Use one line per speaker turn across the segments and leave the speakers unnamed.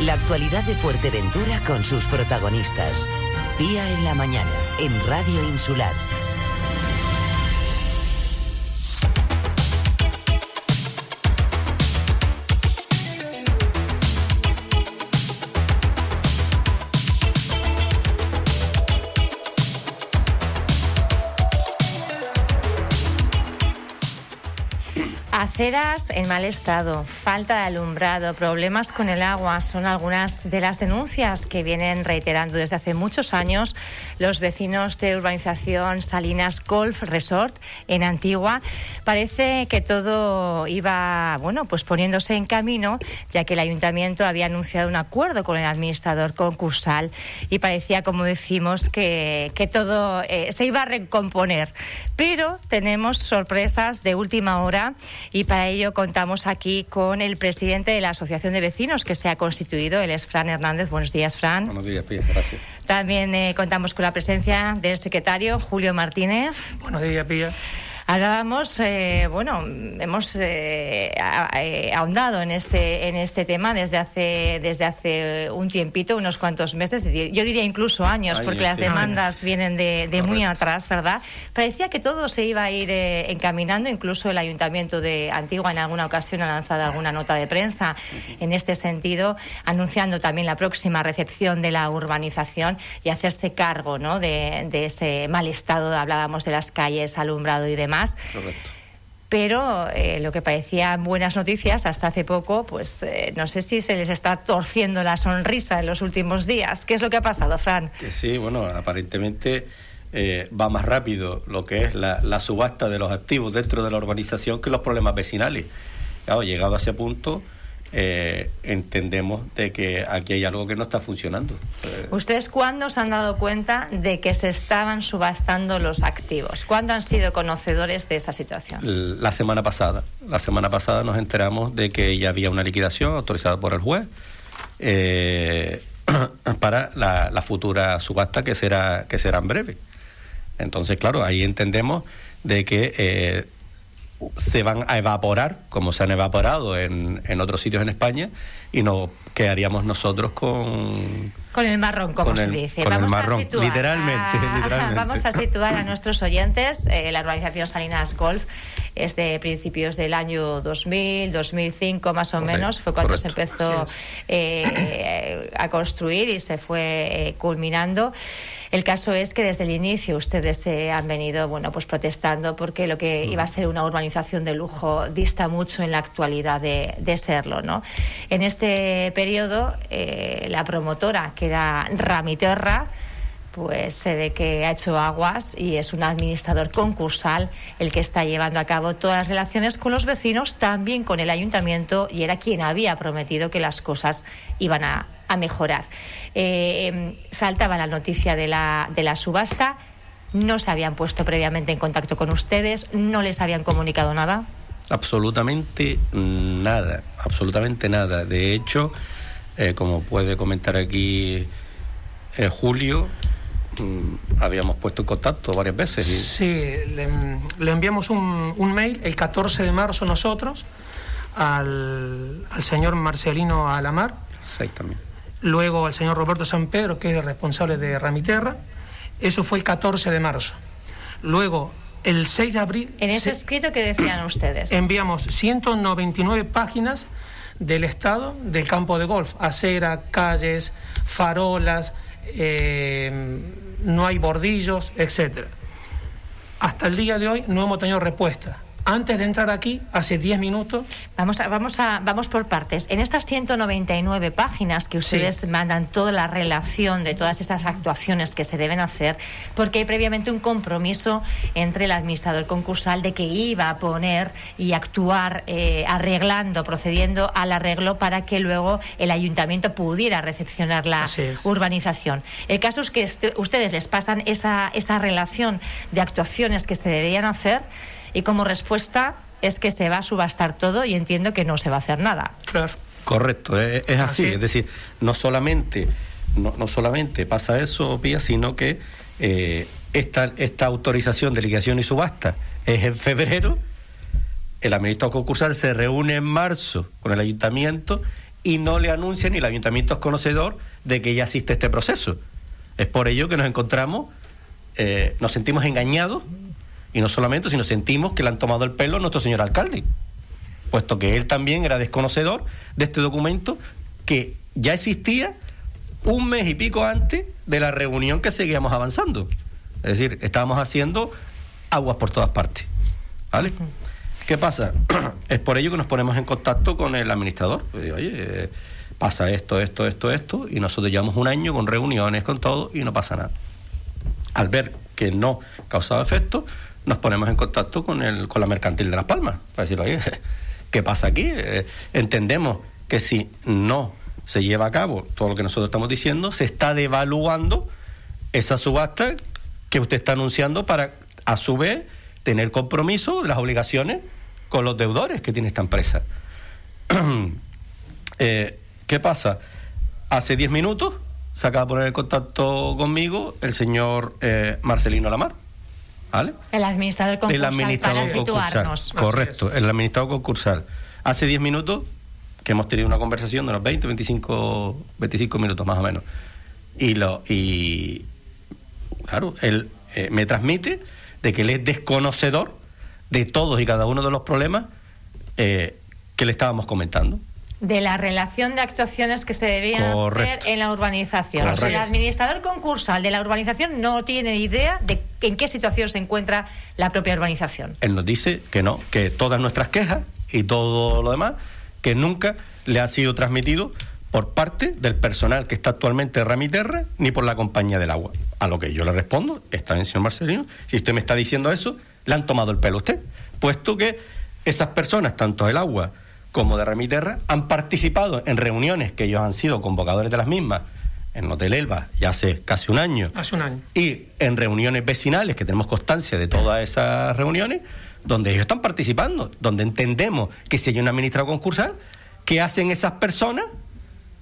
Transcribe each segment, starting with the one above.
La actualidad de Fuerteventura con sus protagonistas. Día en la mañana, en Radio Insular.
Aceras en mal estado, falta de alumbrado, problemas con el agua son algunas de las denuncias que vienen reiterando desde hace muchos años los vecinos de urbanización Salinas Golf Resort en Antigua. Parece que todo iba, bueno, pues poniéndose en camino, ya que el ayuntamiento había anunciado un acuerdo con el administrador concursal y parecía, como decimos, que, que todo eh, se iba a recomponer. Pero tenemos sorpresas de última hora y para ello contamos aquí con el presidente de la Asociación de Vecinos que se ha constituido, él es Fran Hernández. Buenos días, Fran.
Buenos días, Pía, gracias.
También eh, contamos con la presencia del secretario Julio Martínez.
Buenos días, Pía.
Hablábamos, eh, bueno, hemos eh, eh, ahondado en este en este tema desde hace desde hace un tiempito, unos cuantos meses, yo diría incluso años, porque las demandas vienen de, muy atrás, ¿verdad? Parecía que todo se iba a ir encaminando, incluso el ayuntamiento de Antigua en alguna ocasión ha lanzado alguna nota de prensa en este sentido, anunciando también la próxima recepción de la urbanización y hacerse cargo, ¿no? De, de ese mal estado, hablábamos de las calles, alumbrado y demás pero eh, lo que parecían buenas noticias hasta hace poco, pues eh, no sé si se les está torciendo la sonrisa en los últimos días. ¿Qué es lo que ha pasado, Fran?
Que sí, bueno, aparentemente eh, va más rápido lo que es la, subasta de los activos dentro de la urbanización que los problemas vecinales. Claro, llegado a ese punto, eh, entendemos de que aquí hay algo que no está funcionando.
Eh, ¿Ustedes cuándo se han dado cuenta de que se estaban subastando los activos? ¿Cuándo han sido conocedores de esa situación?
La semana pasada. La semana pasada nos enteramos de que ya había una liquidación autorizada por el juez eh, para la, futura subasta que será, que será en breve. Entonces, claro, ahí entendemos de que se van a evaporar, como se han evaporado en, en otros sitios en España, y nos quedaríamos nosotros con...
Con el marrón, como se dice.
Con vamos el marrón, a situar literalmente, literalmente,
Vamos a situar a nuestros oyentes. Eh, la organización Salinas Golf es de principios del año 2000, 2005 más o menos. Fue cuando se empezó eh, a construir y se fue eh, culminando. El caso es que desde el inicio ustedes se han venido bueno, pues protestando porque lo que iba a ser una urbanización de lujo dista mucho en la actualidad de, de serlo. ¿no? En este periodo, eh, la promotora, que era Ramiterra, pues se ve que ha hecho aguas y es un administrador concursal el que está llevando a cabo todas las relaciones con los vecinos, también con el ayuntamiento, y era quien había prometido que las cosas iban a, mejorar. Eh, saltaba la noticia de la, de la subasta, no se habían puesto previamente en contacto con ustedes, no les habían comunicado nada.
Absolutamente nada, absolutamente nada. De hecho, eh, como puede comentar aquí eh, Julio, mm, habíamos puesto en contacto varias veces.
Sí, le, enviamos un, un, mail el 14 de marzo nosotros al, al señor Marcelino Alamar.
Exactamente.
Luego al señor Roberto San Pedro, que es el responsable de Ramiterra. Eso fue el 14 de marzo. Luego el 6 de abril...
En ese escrito que decían ustedes.
Enviamos 199 páginas del estado del campo de golf, acera, calles, farolas, eh, no hay bordillos, etc. Hasta el día de hoy no hemos tenido respuesta antes de entrar aquí, hace 10 minutos.
Vamos, a, vamos, a, vamos por partes. En estas 199 páginas que ustedes mandan toda la relación de todas esas actuaciones que se deben hacer, porque hay previamente un compromiso entre el administrador concursal de que iba a poner y actuar eh, arreglando, procediendo al arreglo para que luego el ayuntamiento pudiera recepcionar la urbanización. El caso es que este, ustedes les pasan esa, esa relación de actuaciones que se deberían hacer y como respuesta es que se va a subastar todo y entiendo que no se va a hacer nada.
Claro.
Correcto, es, así. Es decir, no solamente, no, solamente pasa eso, Pía, sino que eh, esta, esta autorización de liquidación y subasta es en febrero, el administrador concursal se reúne en marzo con el ayuntamiento y no le anuncia ni el ayuntamiento es conocedor de que ya existe este proceso. Es por ello que nos encontramos, eh, nos sentimos engañados y no solamente, sino sentimos que le han tomado el pelo a nuestro señor alcalde, puesto que él también era desconocedor de este documento que ya existía un mes y pico antes de la reunión que seguíamos avanzando. Es decir, estábamos haciendo aguas por todas partes. ¿Vale? ¿Qué pasa? es por ello que nos ponemos en contacto con el administrador. Pues, oye, eh, pasa esto, esto, esto, esto, y nosotros llevamos un año con reuniones, con todo, y no pasa nada. Al ver que no causaba efecto, nos ponemos en contacto con, el, con la mercantil de Las Palmas, para decir, oye, ¿qué pasa aquí? Eh, entendemos que si no se lleva a cabo todo lo que nosotros estamos diciendo, se está devaluando esa subasta que usted está anunciando para, a su vez, tener compromiso de las obligaciones con los deudores que tiene esta empresa. Eh, ¿Qué pasa? Hace 10 minutos se acaba de poner en contacto conmigo el señor eh, Marcelino Lamar. ¿Vale?
El administrador concursal para situarnos.
Correcto, el administrador concursal. Hace 10 minutos que hemos tenido una conversación de unos 20, 25, 25 minutos más o menos. Y, lo, y claro, él eh, me transmite de que él es desconocedor de todos y cada uno de los problemas eh, que le estábamos comentando.
De la relación de actuaciones que se deberían hacer en la urbanización. El administrador concursal de la urbanización no tiene idea de en qué situación se encuentra la propia urbanización.
Él nos dice que no, que todas nuestras quejas y todo lo demás que nunca le ha sido transmitido por parte del personal que está actualmente en Ramiterra ni por la compañía del agua. A lo que yo le respondo, está bien, señor Marcelino, si usted me está diciendo eso, le han tomado el pelo a usted, puesto que esas personas, tanto del agua como de Ramiterra, han participado en reuniones que ellos han sido convocadores de las mismas en Hotel Elba ya hace casi un año.
Hace un año.
Y en reuniones vecinales, que tenemos constancia de todas esas reuniones, donde ellos están participando, donde entendemos que si hay un administrador concursal, ¿qué hacen esas personas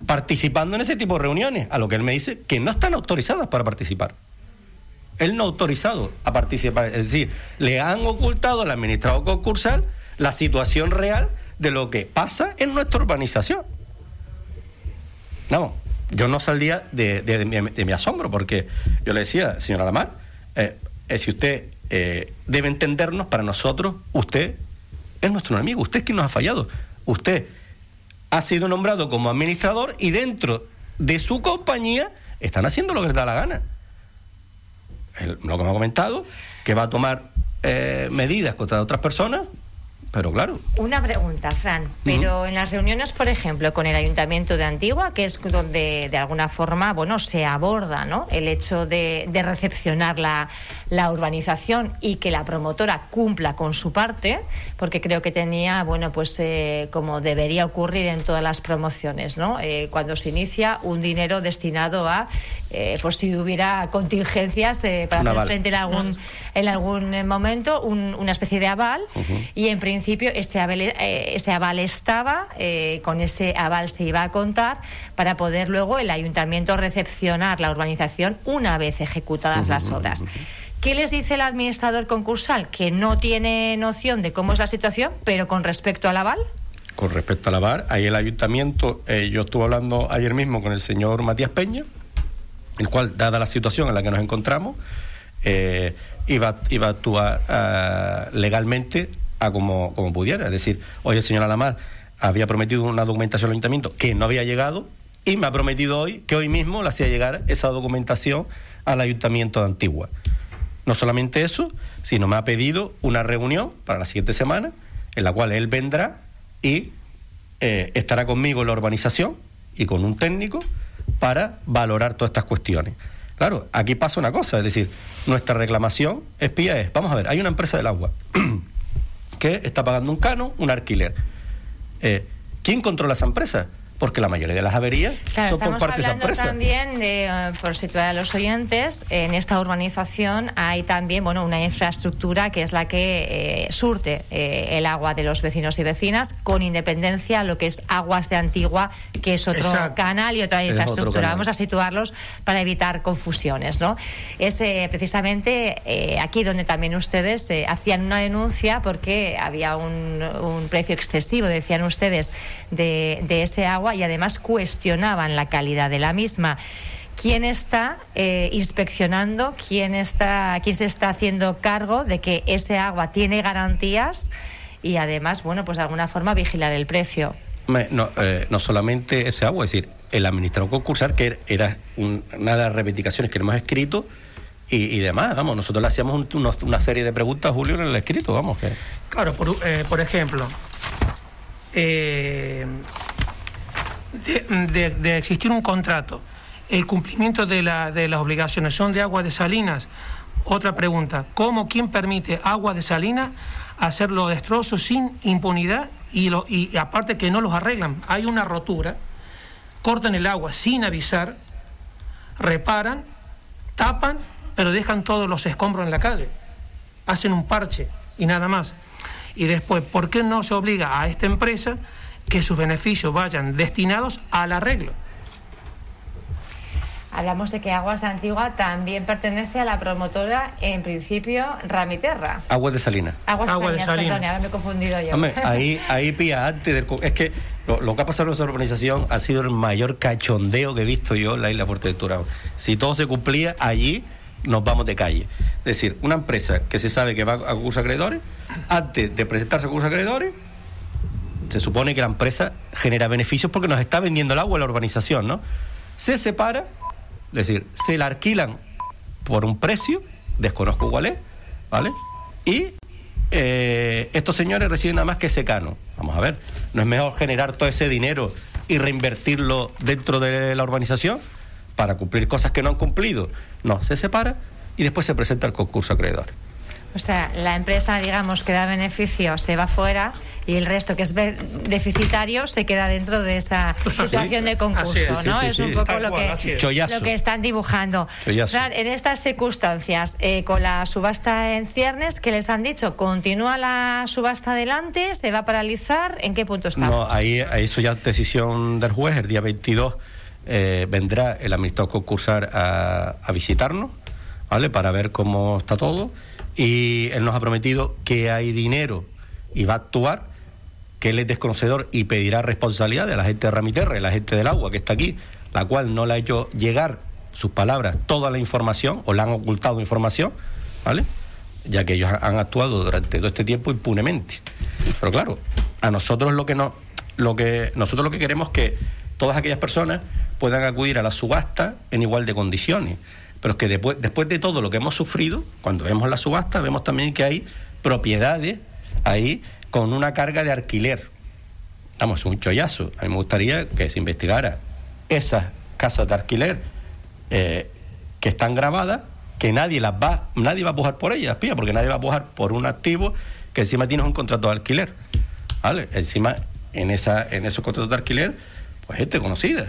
participando en ese tipo de reuniones? A lo que él me dice que no están autorizadas para participar. Él no ha autorizado a participar, es decir, le han ocultado al administrador concursal la situación real de lo que pasa en nuestra urbanización. No, yo no salía de, mi, asombro porque yo le decía, señora Lamar, eh, eh, si usted eh, debe entendernos para nosotros, usted es nuestro enemigo, usted es quien nos ha fallado. Usted ha sido nombrado como administrador y dentro de su compañía están haciendo lo que les da la gana. lo que me ha comentado, que va a tomar eh, medidas contra otras personas, pero claro.
Una pregunta, Fran. Pero en las reuniones, por ejemplo, con el Ayuntamiento de Antigua, que es donde de alguna forma, bueno, se aborda, ¿no? El hecho de, recepcionar la, urbanización y que la promotora cumpla con su parte, porque creo que tenía, bueno, pues eh, como debería ocurrir en todas las promociones, ¿no? Eh, cuando se inicia un dinero destinado a, eh, por si hubiera contingencias para hacer frente en algún, en algún momento, una especie de aval y en principio principio ese aval, eh, ese aval estaba, eh, con ese aval se iba a contar para poder luego el ayuntamiento recepcionar la urbanización una vez ejecutadas las obras. ¿Qué les dice el administrador concursal? Que no tiene noción de cómo es la situación, pero con respecto al aval.
Con respecto al aval, ahí el ayuntamiento, eh, yo estuve hablando ayer mismo con el señor Matías Peña, el cual, dada la situación en la que nos encontramos, iba, iba a actuar ah, legalmente a como, como pudiera. Es decir, oye, el señor Alamar había prometido una documentación al ayuntamiento que no había llegado y me ha prometido hoy que hoy mismo le hacía llegar esa documentación al ayuntamiento de Antigua. No solamente eso, sino me ha pedido una reunión para la siguiente semana en la cual él vendrá y eh, estará conmigo en la urbanización y con un técnico para valorar todas estas cuestiones. Claro, aquí pasa una cosa, es decir, nuestra reclamación es, vamos a ver, hay una empresa del agua que está pagando un cano, un alquiler. Eh, ¿Quién controla esa empresa? Porque la mayoría de las averías son por parte de esa empresa.
también, de, eh, por situar a los oyentes, en esta urbanización hay también bueno, una infraestructura que es la que eh, surte eh, el agua de los vecinos y vecinas, con independencia a lo que es Aguas de Antigua, que es otro canal y otra infraestructura. Vamos a situarlos para evitar confusiones. ¿no? Es precisamente aquí donde también ustedes hacían una denuncia porque había un, precio excesivo, decían ustedes, de ese agua agua y además cuestionaban la calidad de la misma. ¿Quién está eh, inspeccionando? ¿Quién, está, ¿Quién se está haciendo cargo de que ese agua tiene garantías y además, bueno, pues de alguna forma vigilar el precio?
No, eh, no solamente ese agua, es decir, el administrador concursal, que era una de las reivindicaciones que hemos escrito, y, demás, vamos, nosotros le hacíamos una serie de preguntas, Julio, en el escrito, vamos. Que...
Claro, por, eh, por ejemplo, eh, de, existir un contrato, el cumplimiento de, la, de las obligaciones son de agua de salinas. Otra pregunta, ¿cómo quién permite agua de salinas hacer los destrozos sin impunidad y, lo, y aparte que no los arreglan? Hay una rotura, cortan el agua sin avisar, reparan, tapan pero dejan todos los escombros en la calle, hacen un parche y nada más. Y después, ¿por qué no se obliga a esta empresa que sus beneficios vayan destinados al arreglo?
Hablamos de que Aguas de Antigua también pertenece a la promotora, en principio, Ramiterra.
Aguas de Salina.
Aguas de Salina, ahora me he confundido yo.
ahí, ahí pía antes del... Es que lo, que ha pasado en nuestra organización ha sido el mayor cachondeo que he visto yo en la isla Fuerteventura. Si todo se cumplía allí nos vamos de calle. Es decir, una empresa que se sabe que va a concurso acreedores, antes de presentarse a concurso acreedores, se supone que la empresa genera beneficios porque nos está vendiendo el agua a la urbanización, ¿no? Se separa, es decir, se la alquilan por un precio, desconozco cuál es, ¿vale? Y eh, estos señores reciben nada más que secano. Vamos a ver, ¿no es mejor generar todo ese dinero y reinvertirlo dentro de la urbanización? para cumplir cosas que no han cumplido. No, se separa y después se presenta el concurso acreedor.
O sea, la empresa, digamos, que da beneficio se va fuera y el resto que es deficitario se queda dentro de esa situación de concurso, ¿no? es un poco lo que, lo que están dibujando. En estas circunstancias, eh, con la subasta en ciernes, ¿qué les han dicho? ¿Continúa la subasta adelante? ¿Se va a paralizar? ¿En qué punto está?
No, ahí, ahí eso ya es decisión del juez, el día 22 eh, vendrá el administrador concursal a, a visitarnos, ¿vale? Para ver cómo está todo. Y él nos ha prometido que hay dinero y va a actuar, que él es desconocedor y pedirá responsabilidad de la gente de Ramiterra y la gente del agua que está aquí, la cual no le ha hecho llegar sus palabras toda la información o le han ocultado información, ¿vale? Ya que ellos han actuado durante todo este tiempo impunemente. Pero claro, a nosotros lo que no, lo que nosotros lo que queremos es que todas aquellas personas puedan acudir a la subasta en igual de condiciones. Pero es que después, después de todo lo que hemos sufrido, cuando vemos la subasta, vemos también que hay propiedades ahí con una carga de alquiler. Vamos, un chollazo. A mí me gustaría que se investigara esas casas de alquiler eh, que están grabadas, que nadie las va, nadie va a pujar por ellas, pía, porque nadie va a pujar por un activo que encima tiene un contrato de alquiler. ¿Vale? Encima, en esa, en esos contratos de alquiler, pues gente conocida.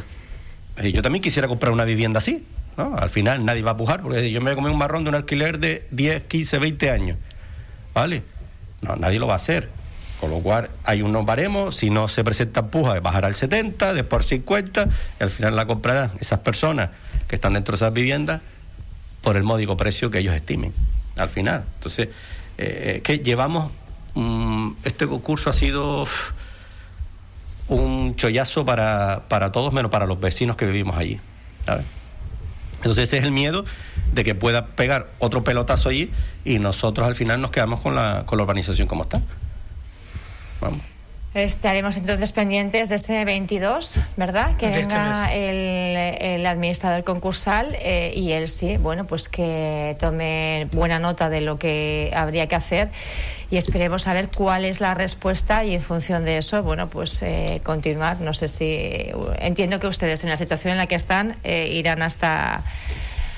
Yo también quisiera comprar una vivienda así. ¿No? Al final nadie va a pujar porque yo me voy a comer un marrón de un alquiler de 10, 15, 20 años. ¿Vale? No, nadie lo va a hacer. Con lo cual hay unos baremos, si no se presenta puja, bajará al 70, después al 50, y al final la comprarán esas personas que están dentro de esas viviendas por el módico precio que ellos estimen. Al final. Entonces, eh, que llevamos. Mm, este concurso ha sido un chollazo para, para todos, menos para los vecinos que vivimos allí. Entonces ese es el miedo de que pueda pegar otro pelotazo allí y nosotros al final nos quedamos con la, con la urbanización como está.
Vamos. Estaremos entonces pendientes de ese 22, ¿verdad? Que este venga el, administrador concursal eh, y él sí, bueno, pues que tome buena nota de lo que habría que hacer y esperemos saber cuál es la respuesta y en función de eso, bueno, pues eh, continuar. No sé si entiendo que ustedes en la situación en la que están eh, irán hasta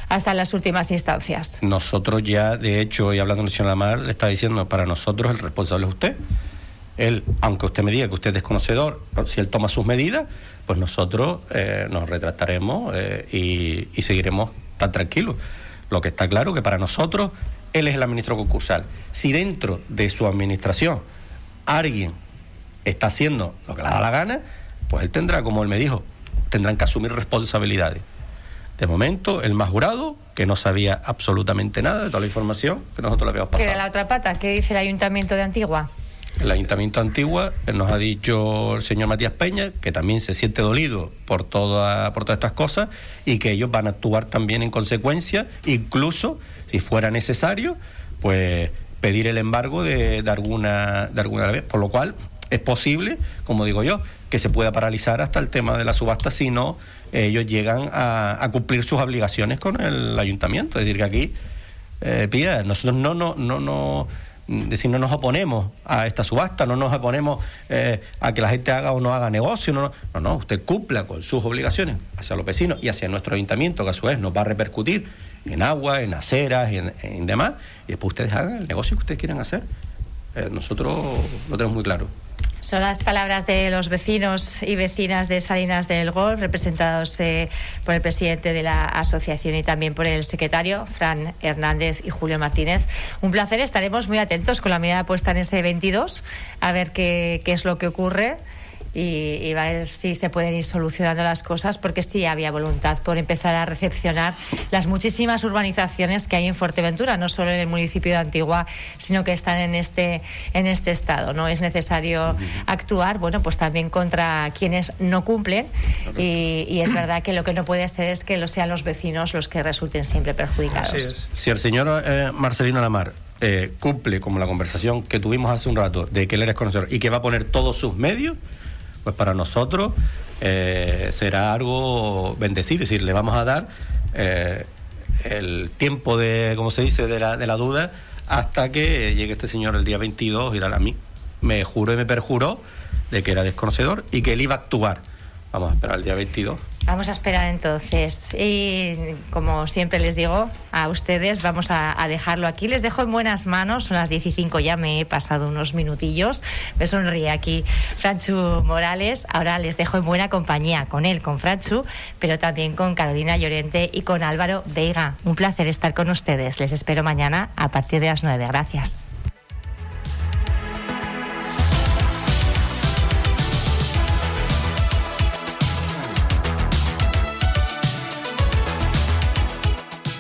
hasta las últimas instancias.
Nosotros ya, de hecho, y hablando con la Mar, le está diciendo, para nosotros el responsable es usted él, aunque usted me diga que usted es desconocedor, si él toma sus medidas, pues nosotros eh, nos retrataremos eh, y, seguiremos tan tranquilos. Lo que está claro que para nosotros él es el administrador concursal. Si dentro de su administración alguien está haciendo lo que le da la gana, pues él tendrá, como él me dijo, tendrán que asumir responsabilidades. De momento, el más jurado, que no sabía absolutamente nada de toda la información que nosotros le habíamos pasado.
¿Qué la otra pata? ¿Qué dice el Ayuntamiento de Antigua?
El Ayuntamiento de Antigua eh, nos ha dicho el señor Matías Peña que también se siente dolido por, toda, por todas estas cosas y que ellos van a actuar también en consecuencia, incluso si fuera necesario, pues pedir el embargo de, alguna, de alguna vez, por lo cual es posible, como digo yo, que se pueda paralizar hasta el tema de la subasta si no ellos llegan a, cumplir sus obligaciones con el ayuntamiento. Es decir, que aquí, eh, nosotros no, no, no, no decir, no nos oponemos a esta subasta, no nos oponemos eh, a que la gente haga o no haga negocio, no, no, no, usted cumpla con sus obligaciones hacia los vecinos y hacia nuestro ayuntamiento, que a su vez nos va a repercutir en agua, en aceras y en, demás, y después ustedes hagan el negocio que ustedes quieran hacer. Eh, nosotros lo tenemos muy claro.
Son las palabras de los vecinos y vecinas de Salinas del Gol, representados eh, por el presidente de la asociación y también por el secretario, Fran Hernández y Julio Martínez. Un placer, estaremos muy atentos con la mirada puesta en ese 22, a ver qué es lo que ocurre y, a ver si se pueden ir solucionando las cosas, porque sí había voluntad por empezar a recepcionar las muchísimas urbanizaciones que hay en Fuerteventura, no solo en el municipio de Antigua, sino que están en este, en este estado. No es necesario actuar, bueno, pues también contra quienes no cumplen y, es verdad que lo que no puede ser es que lo sean los vecinos los que resulten siempre perjudicados.
Si el señor eh, Marcelino Lamar eh, cumple como la conversación que tuvimos hace un rato de que él es conocedor y que va a poner todos sus medios, pues para nosotros eh, será algo bendecido, es decir, le vamos a dar eh, el tiempo de, como se dice, de la, de la duda hasta que llegue este señor el día 22 y a mí me juró y me perjuró de que era desconocedor y que él iba a actuar. Vamos a esperar el día 22.
Vamos a esperar entonces. Y como siempre les digo a ustedes, vamos a, dejarlo aquí. Les dejo en buenas manos. Son las 15 ya me he pasado unos minutillos. Me sonríe aquí Franchu Morales. Ahora les dejo en buena compañía con él, con Franchu, pero también con Carolina Llorente y con Álvaro Veiga. Un placer estar con ustedes. Les espero mañana a partir de las 9. Gracias.